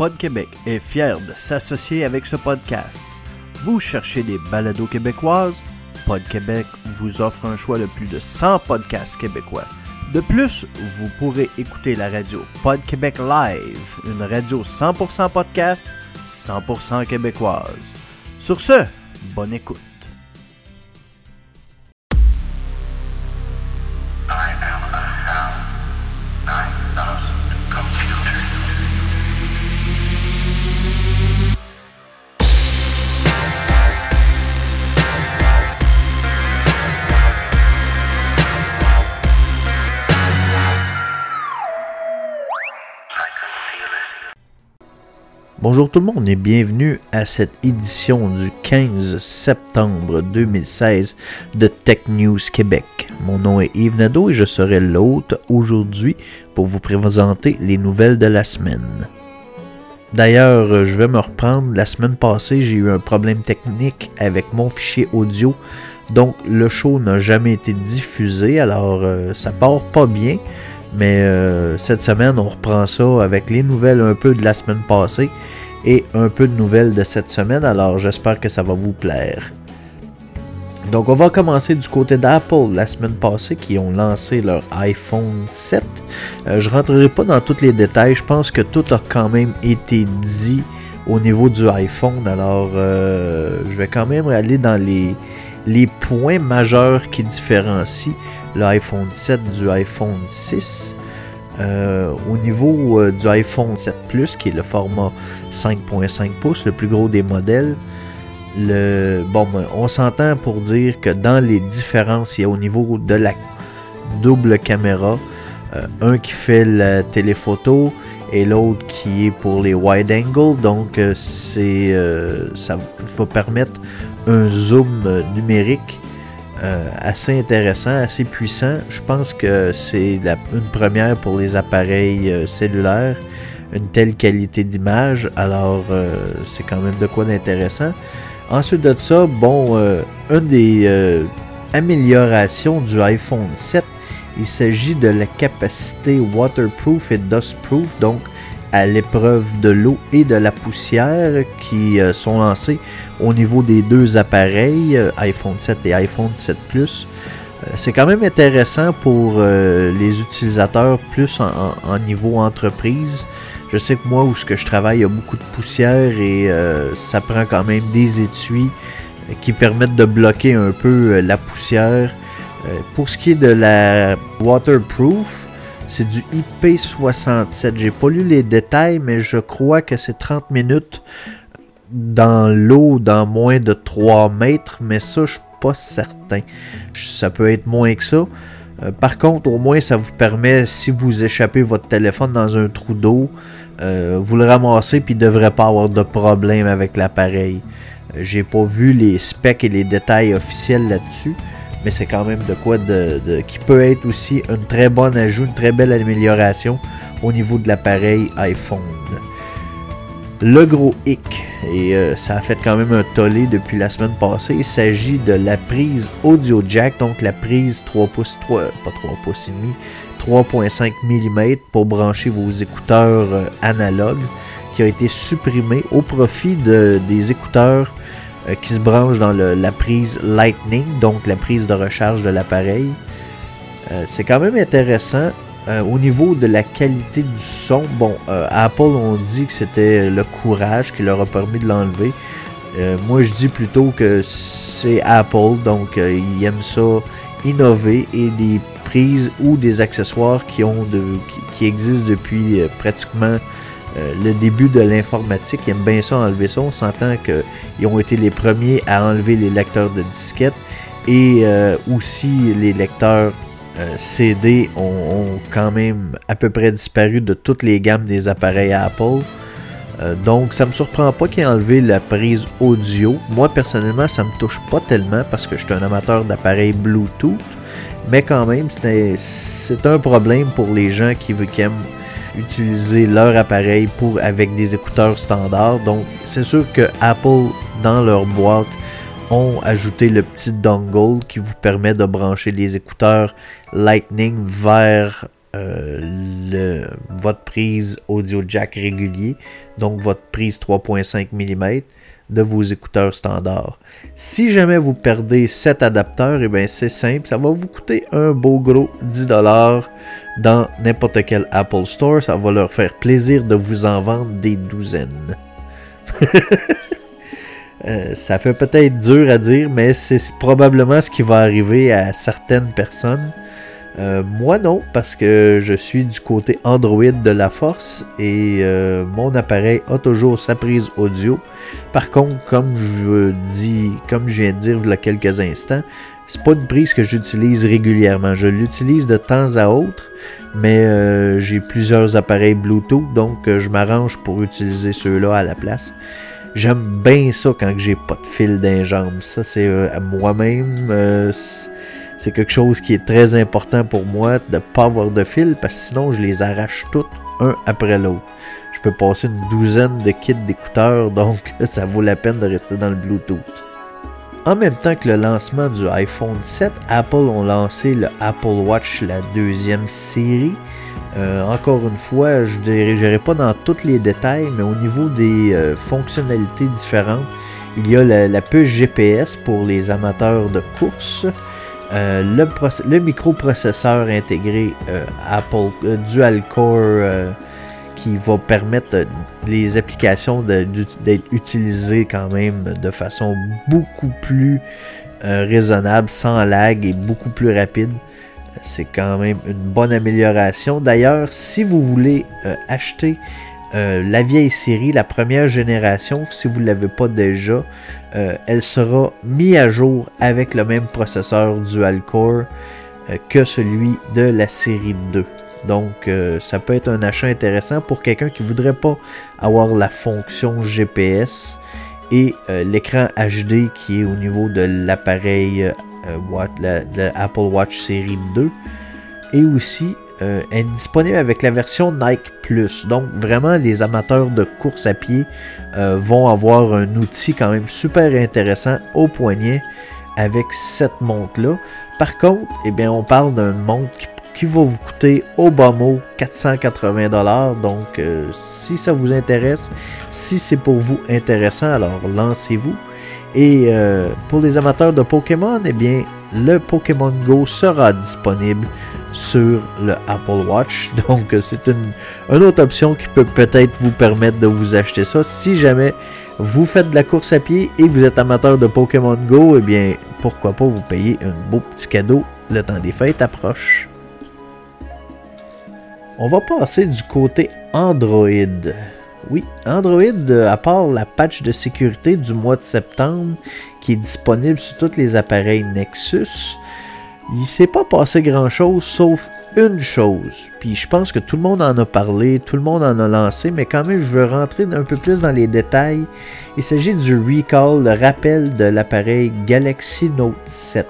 Pod Québec est fier de s'associer avec ce podcast. Vous cherchez des balados québécoises? Pod Québec vous offre un choix de plus de 100 podcasts québécois. De plus, vous pourrez écouter la radio Pod Québec Live, une radio 100% podcast, 100% québécoise. Sur ce, bonne écoute. Bonjour tout le monde et bienvenue à cette édition du 15 septembre 2016 de Tech News Québec. Mon nom est Yves Nadeau et je serai l'hôte aujourd'hui pour vous présenter les nouvelles de la semaine. D'ailleurs, je vais me reprendre. La semaine passée, j'ai eu un problème technique avec mon fichier audio. Donc, le show n'a jamais été diffusé. Alors, euh, ça part pas bien. Mais euh, cette semaine, on reprend ça avec les nouvelles un peu de la semaine passée et un peu de nouvelles de cette semaine. Alors, j'espère que ça va vous plaire. Donc, on va commencer du côté d'Apple la semaine passée qui ont lancé leur iPhone 7. Euh, je rentrerai pas dans tous les détails. Je pense que tout a quand même été dit au niveau du iPhone. Alors, euh, je vais quand même aller dans les, les points majeurs qui différencient l'iPhone 7 du iPhone 6. Euh, au niveau euh, du iPhone 7 Plus, qui est le format 5.5 pouces, le plus gros des modèles, ben, on s'entend pour dire que dans les différences, il y a au niveau de la double caméra, euh, un qui fait la téléphoto et l'autre qui est pour les wide angle. Donc, ça va permettre un zoom numérique euh, assez intéressant, assez puissant. Je pense que c'est une première pour les appareils euh, cellulaires, une telle qualité d'image. Alors, euh, c'est quand même de quoi d'intéressant. Ensuite de ça, bon, une des améliorations du iPhone 7, il s'agit de la capacité waterproof et dustproof, donc à l'épreuve de l'eau et de la poussière qui euh, sont lancés au niveau des deux appareils, euh, iPhone 7 et iPhone 7 Plus. Euh, C'est quand même intéressant pour les utilisateurs plus en, niveau entreprise. Je sais que moi, où ce que je travaille, il y a beaucoup de poussière et ça prend quand même des étuis qui permettent de bloquer un peu la poussière. Pour ce qui est de la waterproof, c'est du IP67. J'ai pas lu les détails, mais je crois que c'est 30 minutes dans l'eau dans moins de 3 mètres, mais ça, je suis pas certain. Ça peut être moins que ça. Euh, par contre, au moins, ça vous permet, si vous échappez votre téléphone dans un trou d'eau, euh, vous le ramassez puis il ne devrait pas avoir de problème avec l'appareil. Euh, J'ai pas vu les specs et les détails officiels là-dessus, mais c'est quand même de quoi de, qui peut être aussi une très bonne ajout, une très belle amélioration au niveau de l'appareil iPhone. Le gros hic, et euh, ça a fait quand même un tollé depuis la semaine passée, il s'agit de la prise audio jack, donc la prise 3 pouces, 3, pas 3 pouces et demi, 3.5 mm pour brancher vos écouteurs euh, analogues, qui a été supprimée au profit de, des écouteurs euh, qui se branchent dans la prise Lightning, donc la prise de recharge de l'appareil. Euh, c'est quand même intéressant. Euh, au niveau de la qualité du son, bon, Apple ont dit que c'était le courage qui leur a permis de l'enlever. Moi, je dis plutôt que c'est Apple, donc ils aiment ça innover et des prises ou des accessoires qui existent depuis pratiquement euh, le début de l'informatique. Ils aiment bien ça enlever ça. On s'entend qu'ils ont été les premiers à enlever les lecteurs de disquettes et euh, aussi les lecteurs euh, CD ont, quand même à peu près disparu de toutes les gammes des appareils Apple. Donc ça me surprend pas qu'ils aient enlevé la prise audio. Moi personnellement ça me touche pas tellement parce que je suis un amateur d'appareils Bluetooth. Mais quand même c'est un problème pour les gens qui, qui aiment utiliser leur appareil pour, avec des écouteurs standards. Donc c'est sûr que Apple dans leur boîte ont ajouté le petit dongle qui vous permet de brancher les écouteurs Lightning vers euh, votre prise audio jack régulier, donc votre prise 3.5 mm de vos écouteurs standards. Si jamais vous perdez cet adapteur, et eh bien c'est simple, ça va vous coûter un beau gros 10$ dans n'importe quel Apple Store. Ça va leur faire plaisir de vous en vendre des douzaines. Euh, ça fait peut-être dur à dire, mais c'est probablement ce qui va arriver à certaines personnes. Euh, moi non, parce que je suis du côté Android de la force et euh, mon appareil a toujours sa prise audio. Par contre, comme je dis, comme je viens de dire il y a quelques instants, c'est pas une prise que j'utilise régulièrement. Je l'utilise de temps à autre, mais j'ai plusieurs appareils Bluetooth, donc je m'arrange pour utiliser ceux-là à la place. J'aime bien ça quand j'ai pas de fil d'un jambe. Ça, c'est euh, moi-même. C'est quelque chose qui est très important pour moi de ne pas avoir de fil parce que sinon je les arrache toutes un après l'autre. Je peux passer une douzaine de kits d'écouteurs, donc ça vaut la peine de rester dans le Bluetooth. En même temps que le lancement du iPhone 7, Apple ont lancé le Apple Watch, la deuxième série, euh, encore une fois, je ne pas dans tous les détails, mais au niveau des euh, fonctionnalités différentes, il y a la, puce GPS pour les amateurs de course, euh, le, microprocesseur intégré Apple Dual Core qui va permettre les applications d'être utilisées quand même de façon beaucoup plus raisonnable, sans lag et beaucoup plus rapide. C'est quand même une bonne amélioration. D'ailleurs, si vous voulez euh, acheter euh, la vieille série, la première génération, si vous ne l'avez pas déjà, euh, elle sera mise à jour avec le même processeur dual core que celui de la série 2. Donc, ça peut être un achat intéressant pour quelqu'un qui ne voudrait pas avoir la fonction GPS et l'écran HD qui est au niveau de l'appareil euh, la, Apple Watch série 2 et aussi euh, est disponible avec la version Nike Plus. Donc vraiment les amateurs de course à pied euh, vont avoir un outil quand même super intéressant au poignet avec cette montre là. Par contre, eh bien, on parle d'une montre qui, va vous coûter au bas mot 480$. Donc si ça vous intéresse, si c'est pour vous intéressant, alors lancez-vous. Et euh, pour les amateurs de Pokémon, eh bien, le Pokémon Go sera disponible sur le Apple Watch. Donc, c'est une, autre option qui peut peut-être vous permettre de vous acheter ça. Si jamais vous faites de la course à pied et vous êtes amateur de Pokémon Go, eh bien, pourquoi pas vous payer un beau petit cadeau. Le temps des fêtes approche. On va passer du côté Android. Oui, Android, à part la patch de sécurité du mois de septembre qui est disponible sur tous les appareils Nexus, il s'est pas passé grand chose sauf une chose. Puis je pense que tout le monde en a parlé, tout le monde en a lancé, mais quand même je veux rentrer un peu plus dans les détails. Il s'agit du recall, le rappel de l'appareil Galaxy Note 7.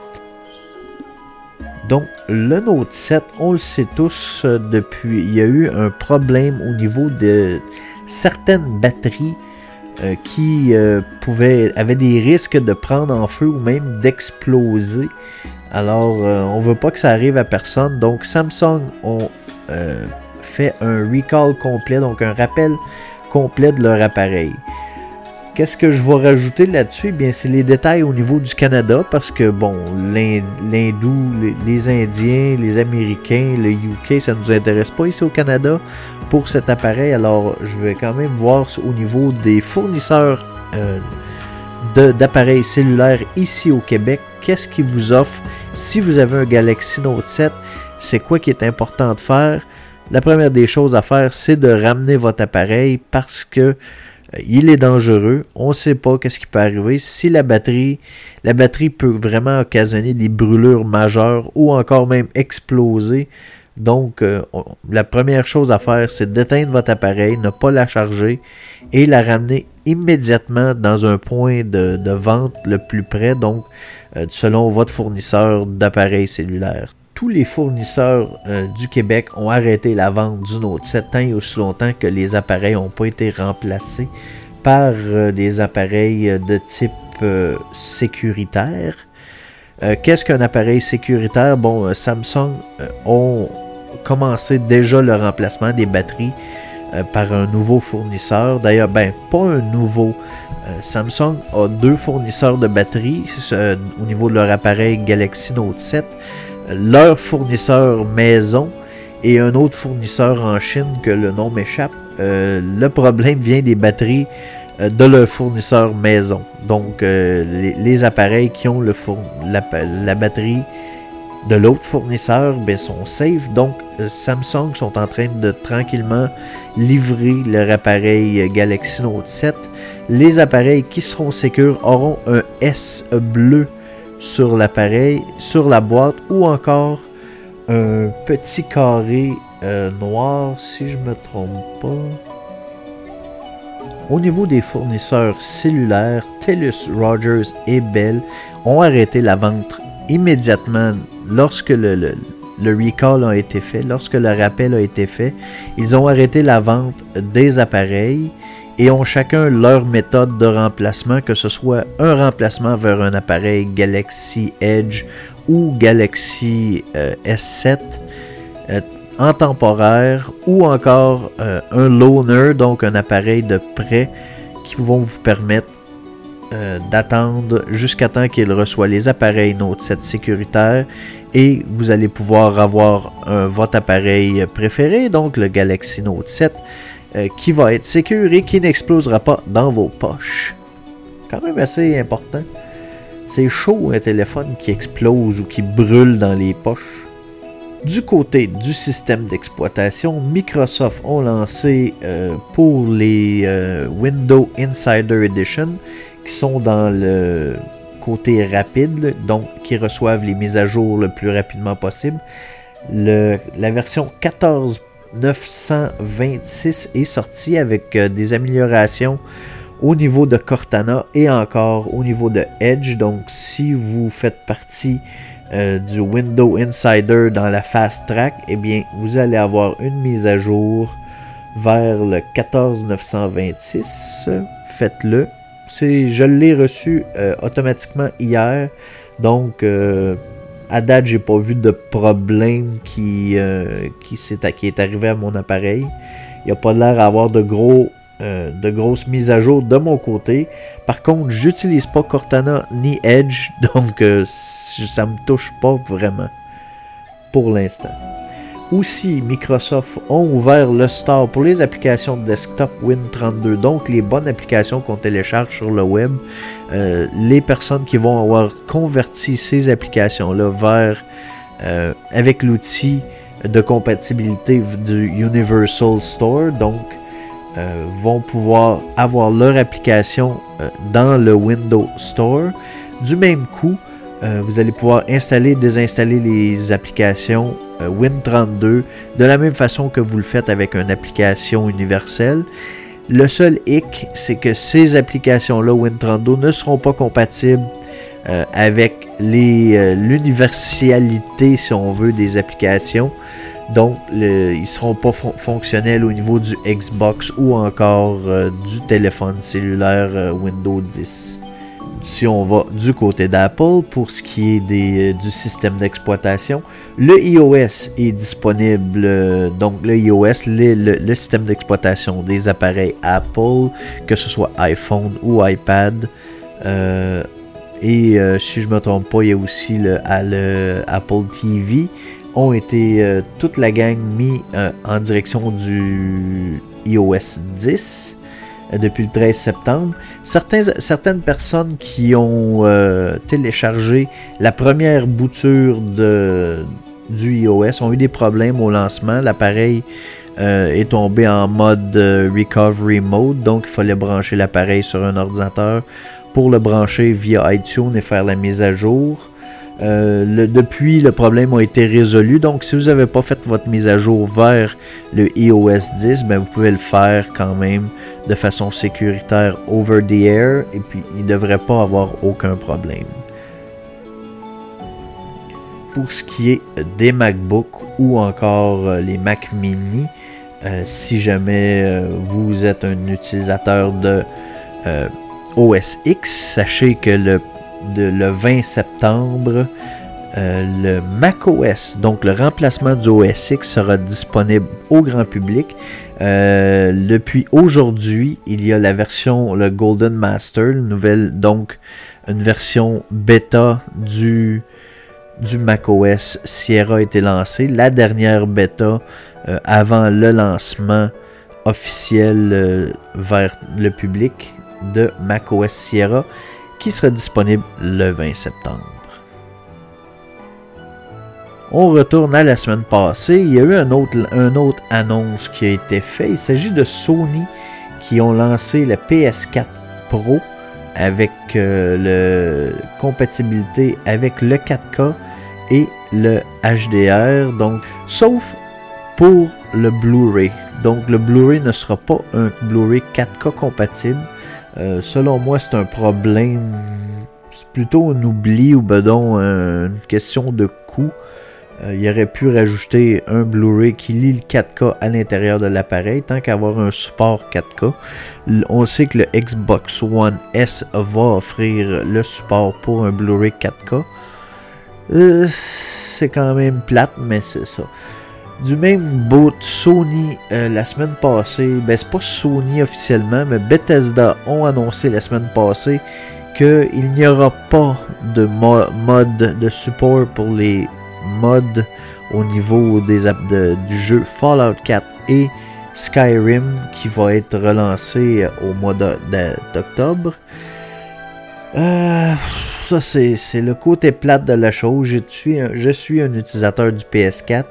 Donc, le Note 7, on le sait tous euh, depuis, il y a eu un problème au niveau de certaines batteries euh, qui euh, pouvaient, avaient des risques de prendre en feu ou même d'exploser. Alors, euh, on veut pas que ça arrive à personne. Donc, Samsung ont fait un recall complet, donc un rappel complet de leur appareil. Qu'est-ce que je vais rajouter là-dessus? Eh bien, c'est les détails au niveau du Canada, parce que, bon, l'Hindou, les, Indiens, les Américains, le UK, ça ne nous intéresse pas ici au Canada pour cet appareil. Alors, je vais quand même voir au niveau des fournisseurs euh, d'appareils cellulaires ici au Québec, qu'est-ce qu'ils vous offrent si vous avez un Galaxy Note 7, c'est quoi qui est important de faire? La première des choses à faire, c'est de ramener votre appareil parce que euh, il est dangereux. On ne sait pas qu'est-ce qui peut arriver. Si la batterie, la batterie peut vraiment occasionner des brûlures majeures ou encore même exploser. Donc, euh, la première chose à faire, c'est d'éteindre votre appareil, ne pas la charger et la ramener immédiatement dans un point de, vente le plus près, donc euh, selon votre fournisseur d'appareils cellulaires tous les fournisseurs euh, du Québec ont arrêté la vente du Note 7 tant et aussi longtemps que les appareils n'ont pas été remplacés par euh, des appareils de type sécuritaire. Qu'est-ce qu'un appareil sécuritaire? Bon, Samsung ont commencé déjà le remplacement des batteries euh, par un nouveau fournisseur. D'ailleurs, ben, pas un nouveau. Euh, Samsung a deux fournisseurs de batteries euh, au niveau de leur appareil Galaxy Note 7. Leur fournisseur maison et un autre fournisseur en Chine que le nom m'échappe. le problème vient des batteries de leur fournisseur maison. Donc, les, appareils qui ont le la, la batterie de l'autre fournisseur ben, sont safe. Donc, Samsung sont en train de tranquillement livrer leur appareil Galaxy Note 7. Les appareils qui seront sécures auront un S bleu sur l'appareil, sur la boîte ou encore un petit carré euh, noir si je me trompe pas. Au niveau des fournisseurs cellulaires, TELUS, Rogers et Bell ont arrêté la vente immédiatement lorsque le, le recall a été fait, lorsque le rappel a été fait, ils ont arrêté la vente des appareils et ont chacun leur méthode de remplacement, que ce soit un remplacement vers un appareil Galaxy Edge ou Galaxy euh, S7 euh, en temporaire ou encore euh, un loaner, donc un appareil de prêt qui vont vous permettre d'attendre jusqu'à temps qu'il reçoit les appareils Note 7 sécuritaires et vous allez pouvoir avoir votre appareil préféré, donc le Galaxy Note 7, euh, qui va être sécurisé et qui n'explosera pas dans vos poches. Quand même assez important. C'est chaud un téléphone qui explose ou qui brûle dans les poches. Du côté du système d'exploitation, Microsoft ont lancé euh, pour les euh, Windows Insider Edition, qui sont dans le côté rapide, donc qui reçoivent les mises à jour le plus rapidement possible. la version 14926 est sortie avec euh, des améliorations au niveau de Cortana et encore au niveau de Edge. Donc si vous faites partie euh, du Window Insider dans la Fast Track, eh bien vous allez avoir une mise à jour vers le 14926. Faites-le je l'ai reçu euh, automatiquement hier. Donc, euh, à date, j'ai pas vu de problème qui, euh, qui, est, qui, est, arrivé à mon appareil. Il n'y a pas l'air d'avoir de, gros, de grosses mises à jour de mon côté. Par contre, j'utilise pas Cortana ni Edge. Donc, ça me touche pas vraiment. Pour l'instant. Aussi, Microsoft ont ouvert le store pour les applications de desktop Win32, donc les bonnes applications qu'on télécharge sur le web. Euh, les personnes qui vont avoir converti ces applications-là vers euh, avec l'outil de compatibilité du Universal Store, donc euh, vont pouvoir avoir leur application dans le Windows Store. Du même coup, vous allez pouvoir installer et désinstaller les applications euh, Win32 de la même façon que vous le faites avec une application universelle. Le seul hic, c'est que ces applications-là, Win32, ne seront pas compatibles euh, avec euh, l'universalité, si on veut, des applications. Donc, ils ne seront pas fonctionnels au niveau du Xbox ou encore du téléphone cellulaire Windows 10 si on va du côté d'Apple, pour ce qui est des, du système d'exploitation, le iOS est disponible, euh, donc le iOS, le, système d'exploitation des appareils Apple, que ce soit iPhone ou iPad. Euh, et euh, si je ne me trompe pas, il y a aussi le, Apple TV. Ont été toute la gang mis en direction du iOS 10 depuis le 13 septembre. certaines personnes qui ont téléchargé la première bouture du iOS ont eu des problèmes au lancement. L'appareil euh, est tombé en mode euh, recovery mode, donc il fallait brancher l'appareil sur un ordinateur pour le brancher via iTunes et faire la mise à jour. Euh, depuis, le problème a été résolu. Donc, si vous n'avez pas fait votre mise à jour vers le iOS 10, ben, vous pouvez le faire quand même de façon sécuritaire over the air. Et puis, il ne devrait pas avoir aucun problème pour ce qui est des MacBook ou encore euh, les Mac mini, euh, si jamais euh, vous êtes un utilisateur de OS X, sachez que le, le 20 septembre, euh, le macOS, donc le remplacement du OS X, sera disponible au grand public. Euh, depuis aujourd'hui, il y a la version, le Golden Master, nouvelle, donc une version bêta du, du macOS Sierra a été lancée. La dernière bêta euh, avant le lancement officiel vers le public de macOS Sierra qui sera disponible le 20 septembre. On retourne à la semaine passée. Il y a eu un autre, annonce qui a été fait. Il s'agit de Sony qui ont lancé la PS4 Pro avec euh, le compatibilité avec le 4K et le HDR. Donc, sauf pour le Blu-ray. Donc, le Blu-ray ne sera pas un Blu-ray 4K compatible. Euh, selon moi, c'est un problème. C'est plutôt un oubli ou ben une question de coût. Euh, il aurait pu rajouter un Blu-ray qui lit le 4K à l'intérieur de l'appareil, tant qu'avoir un support 4K. On sait que le Xbox One S va offrir le support pour un Blu-ray 4K. Euh, c'est quand même plate, mais c'est ça. Du même bout, Sony, euh, la semaine passée, ben c'est pas Sony officiellement, mais Bethesda ont annoncé la semaine passée qu'il n'y aura pas de mode de support pour les mode au niveau des, du jeu Fallout 4 et Skyrim qui va être relancé au mois d'octobre. Euh, ça, c'est le côté plate de la chose. Je suis, un, je suis un utilisateur du PS4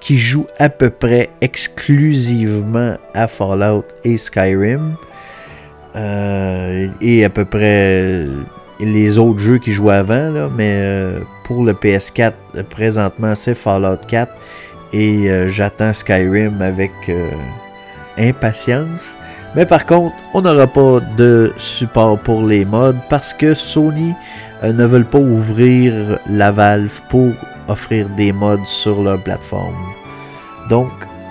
qui joue à peu près exclusivement à Fallout et Skyrim. Euh, et à peu près les autres jeux qui jouaient avant, mais euh, pour le PS4, présentement, c'est Fallout 4 et euh, j'attends Skyrim avec euh, impatience. Mais par contre, on n'aura pas de support pour les mods parce que Sony ne veulent pas ouvrir la valve pour offrir des mods sur leur plateforme. Donc,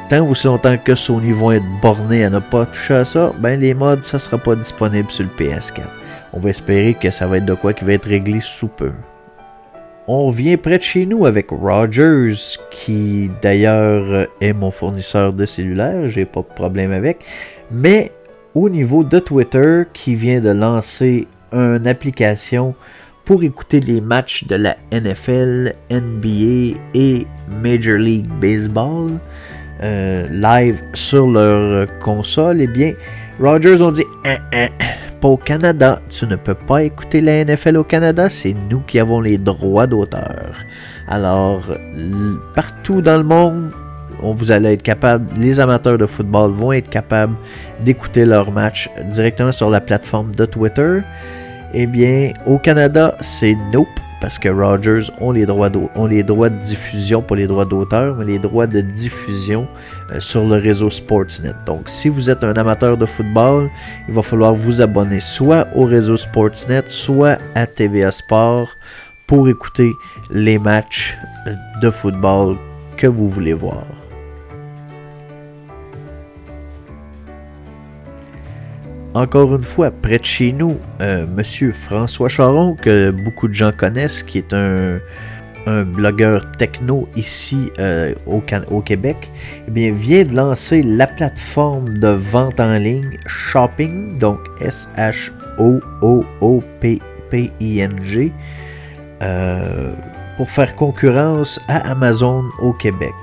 tant aussi longtemps que Sony vont être bornés à ne pas toucher à ça, ben les mods, ça sera pas disponible sur le PS4. On va espérer que ça va être de quoi qui va être réglé sous peu. On vient près de chez nous avec Rogers, qui d'ailleurs est mon fournisseur de cellulaire, j'ai pas de problème avec. Mais au niveau de Twitter, qui vient de lancer une application pour écouter les matchs de la NFL, NBA et Major League Baseball euh, live sur leur console, eh bien, Rogers ont dit hein, hein, pas au Canada. Tu ne peux pas écouter la NFL au Canada, c'est nous qui avons les droits d'auteur. Alors, partout dans le monde, on vous allez être capable, les amateurs de football vont être capables d'écouter leur match directement sur la plateforme de Twitter. Eh bien, au Canada, c'est Nope parce que Rogers ont les droits, de diffusion, pas les droits d'auteur, mais les droits de diffusion euh, sur le réseau Sportsnet. Donc, si vous êtes un amateur de football, il va falloir vous abonner soit au réseau Sportsnet, soit à TVA Sport pour écouter les matchs de football que vous voulez voir. Encore une fois, près de chez nous, euh, Monsieur François Charon, que beaucoup de gens connaissent, qui est un, blogueur techno ici euh, au, Québec, eh vient de lancer la plateforme de vente en ligne Shopping, donc S-H-O-O-O-P-P-I-N-G, euh, pour faire concurrence à Amazon au Québec.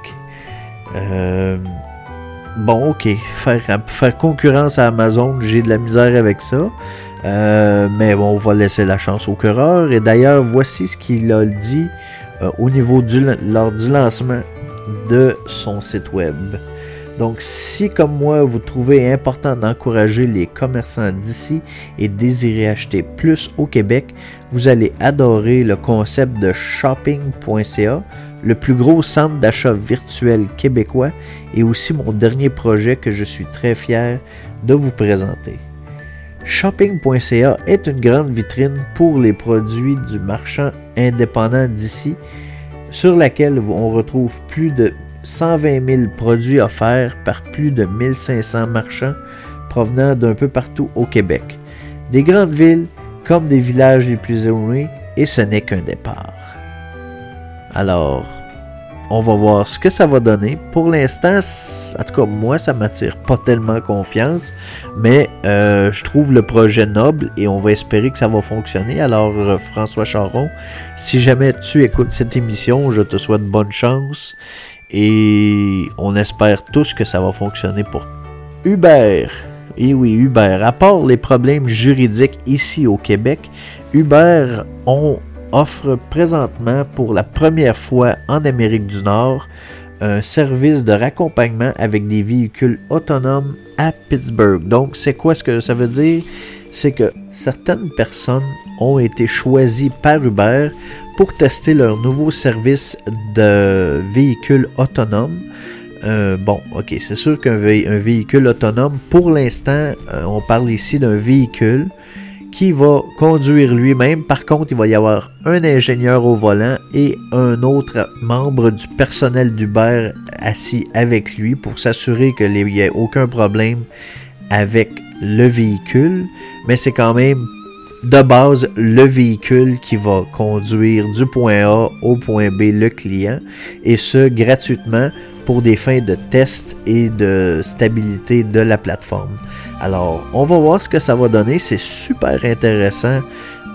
Bon, ok, faire, concurrence à Amazon, j'ai de la misère avec ça. Euh, mais bon, on va laisser la chance au coureur. Et d'ailleurs, voici ce qu'il a dit euh, au niveau lors du lancement de son site web. Donc, si comme moi, vous trouvez important d'encourager les commerçants d'ici et désirez acheter plus au Québec, vous allez adorer le concept de shopping.ca le plus gros centre d'achat virtuel québécois et aussi mon dernier projet que je suis très fier de vous présenter. Shopping.ca est une grande vitrine pour les produits du marchand indépendant d'ici, sur laquelle on retrouve plus de 120 000 produits offerts par plus de 1500 marchands provenant d'un peu partout au Québec, des grandes villes comme des villages les plus éloignés, et ce n'est qu'un départ. Alors, on va voir ce que ça va donner. Pour l'instant, en tout cas, moi, ça m'attire pas tellement confiance, mais euh, je trouve le projet noble et on va espérer que ça va fonctionner. Alors, euh, François Charon, si jamais tu écoutes cette émission, je te souhaite bonne chance et on espère tous que ça va fonctionner pour Uber. Et oui, Uber. À part les problèmes juridiques ici au Québec, Uber offre présentement pour la première fois en Amérique du Nord un service de raccompagnement avec des véhicules autonomes à Pittsburgh. Donc, c'est quoi ce que ça veut dire? C'est que certaines personnes ont été choisies par Uber pour tester leur nouveau service de véhicules autonomes. Euh, bon, ok, c'est sûr qu'un vé- un véhicule autonome, pour l'instant, euh, on parle ici d'un véhicule qui va conduire lui-même. Par contre, il va y avoir un ingénieur au volant et un autre membre du personnel d'Uber assis avec lui pour s'assurer qu'il n'y ait aucun problème avec le véhicule. Mais c'est quand même de base le véhicule qui va conduire du point A au point B le client et ce gratuitement pour des fins de test et de stabilité de la plateforme. Alors, on va voir ce que ça va donner. C'est super intéressant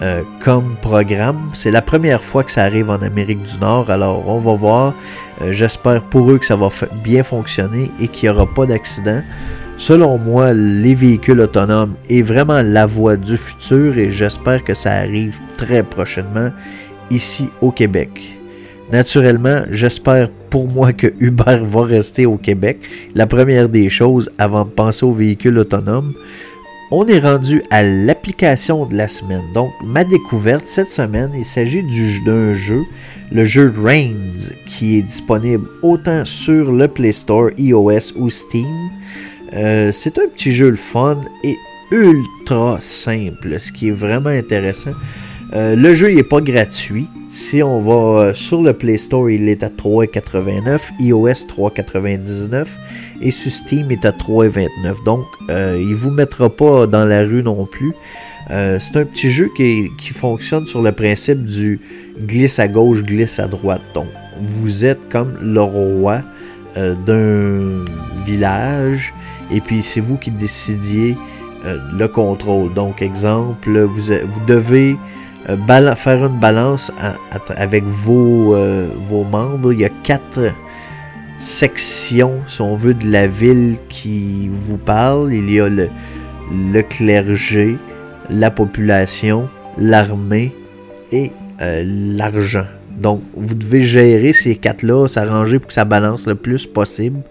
euh, comme programme. C'est la première fois que ça arrive en Amérique du Nord. Alors, on va voir. Euh, J'espère pour eux que ça va bien fonctionner et qu'il n'y aura pas d'accident. Selon moi, les véhicules autonomes est vraiment la voie du futur et j'espère que ça arrive très prochainement ici au Québec. Naturellement, j'espère pour moi que Uber va rester au Québec. La première des choses avant de penser aux véhicules autonomes, on est rendu à l'application de la semaine. Donc, ma découverte cette semaine, il s'agit du- d'un jeu, le jeu Reigns, qui est disponible autant sur le Play Store, iOS ou Steam. Euh, c'est un petit jeu le fun et ultra simple, ce qui est vraiment intéressant. Euh, le jeu n'est pas gratuit. Si on va euh, sur le Play Store, il est à 3,89, iOS 3,99 et sur Steam il est à 3,29. Donc, il vous mettra pas dans la rue non plus. C'est un petit jeu qui fonctionne sur le principe du glisse à gauche, glisse à droite. Donc, vous êtes comme le roi euh, d'un village et puis c'est vous qui décidiez euh, le contrôle. Donc, exemple, vous, devez euh, faire une balance avec vos, vos membres. Il y a quatre sections, si on veut, de la ville qui vous parlent. Il y a le, le clergé, la population, l'armée et l'argent. Donc, vous devez gérer ces quatre-là, s'arranger pour que ça balance le plus possible.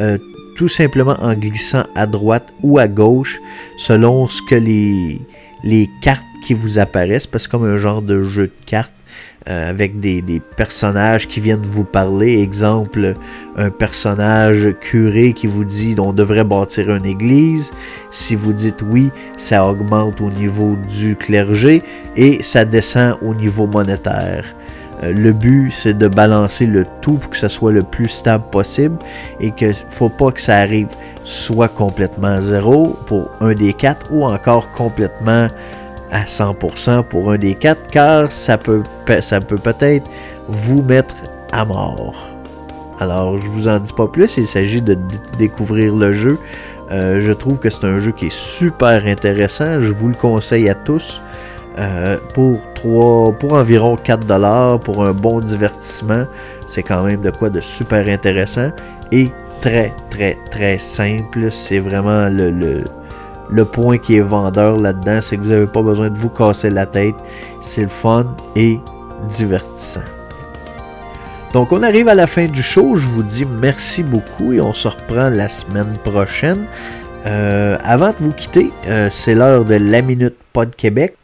Euh, tout simplement en glissant à droite ou à gauche selon ce que les, cartes qui vous apparaissent, parce que comme un genre de jeu de cartes euh, avec des, des personnages qui viennent vous parler. Exemple, un personnage curé qui vous dit on devrait bâtir une église. Si vous dites oui, ça augmente au niveau du clergé et ça descend au niveau monétaire. Euh, Le but, c'est de balancer le tout pour que ça soit le plus stable possible et que faut pas que ça arrive soit complètement à zéro pour un des quatre ou encore complètement à 100% pour un des quatre car ça peut, pe- ça peut peut-être vous mettre à mort. Alors, je vous en dis pas plus, il s'agit de découvrir le jeu. Euh, je trouve que c'est un jeu qui est super intéressant, je vous le conseille à tous. Euh, pour, 3, pour environ 4$ pour un bon divertissement, c'est quand même de quoi de super intéressant et très très très simple. C'est vraiment le, le, le point qui est vendeur là-dedans, c'est que vous n'avez pas besoin de vous casser la tête. C'est le fun et divertissant. Donc on arrive à la fin du show, je vous dis merci beaucoup et on se reprend la semaine prochaine. Euh, avant de vous quitter, euh, c'est l'heure de la Minute Pod Québec.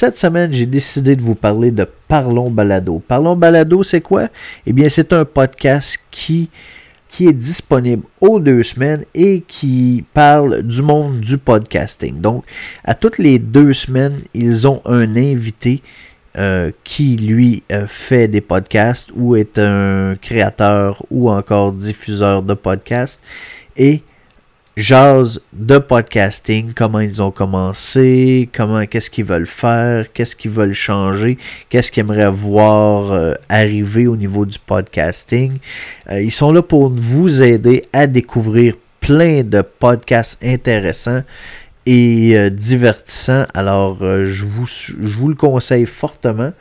Cette semaine, j'ai décidé de vous parler de Parlons Balado. Parlons Balado, c'est quoi? Eh bien, c'est un podcast qui qui est disponible aux deux semaines et qui parle du monde du podcasting. Donc, à toutes les deux semaines, ils ont un invité euh, qui, lui, euh, fait des podcasts ou est un créateur ou encore diffuseur de podcasts. Et jase de podcasting, comment ils ont commencé, comment qu'est-ce qu'ils veulent faire, qu'est-ce qu'ils veulent changer, qu'est-ce qu'ils aimeraient voir euh, arriver au niveau du podcasting. Euh, ils sont là pour vous aider à découvrir plein de podcasts intéressants et euh, divertissants. Alors, je, vous, je vous le conseille fortement.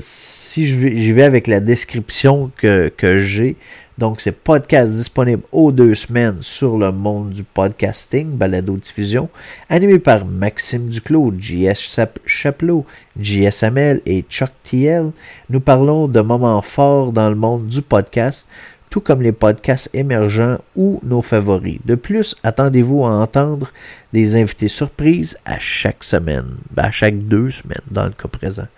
si j'y vais avec la description que, que j'ai, donc, c'est podcast disponible aux deux semaines sur le monde du podcasting, balado diffusion, animé par Maxime Duclos, JS Chapelot, JSML et Chuck TL. Nous parlons de moments forts dans le monde du podcast, tout comme les podcasts émergents ou nos favoris. De plus, attendez-vous à entendre des invités surprises à chaque semaine, ben, à chaque deux semaines dans le cas présent.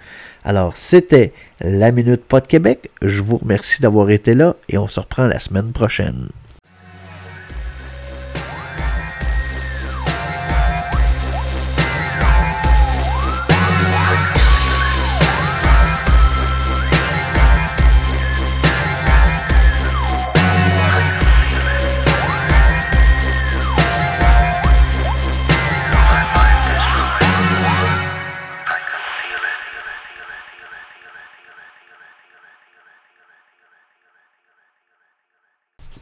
Alors, c'était la Minute Pod Québec. Je vous remercie d'avoir été là et on se reprend la semaine prochaine.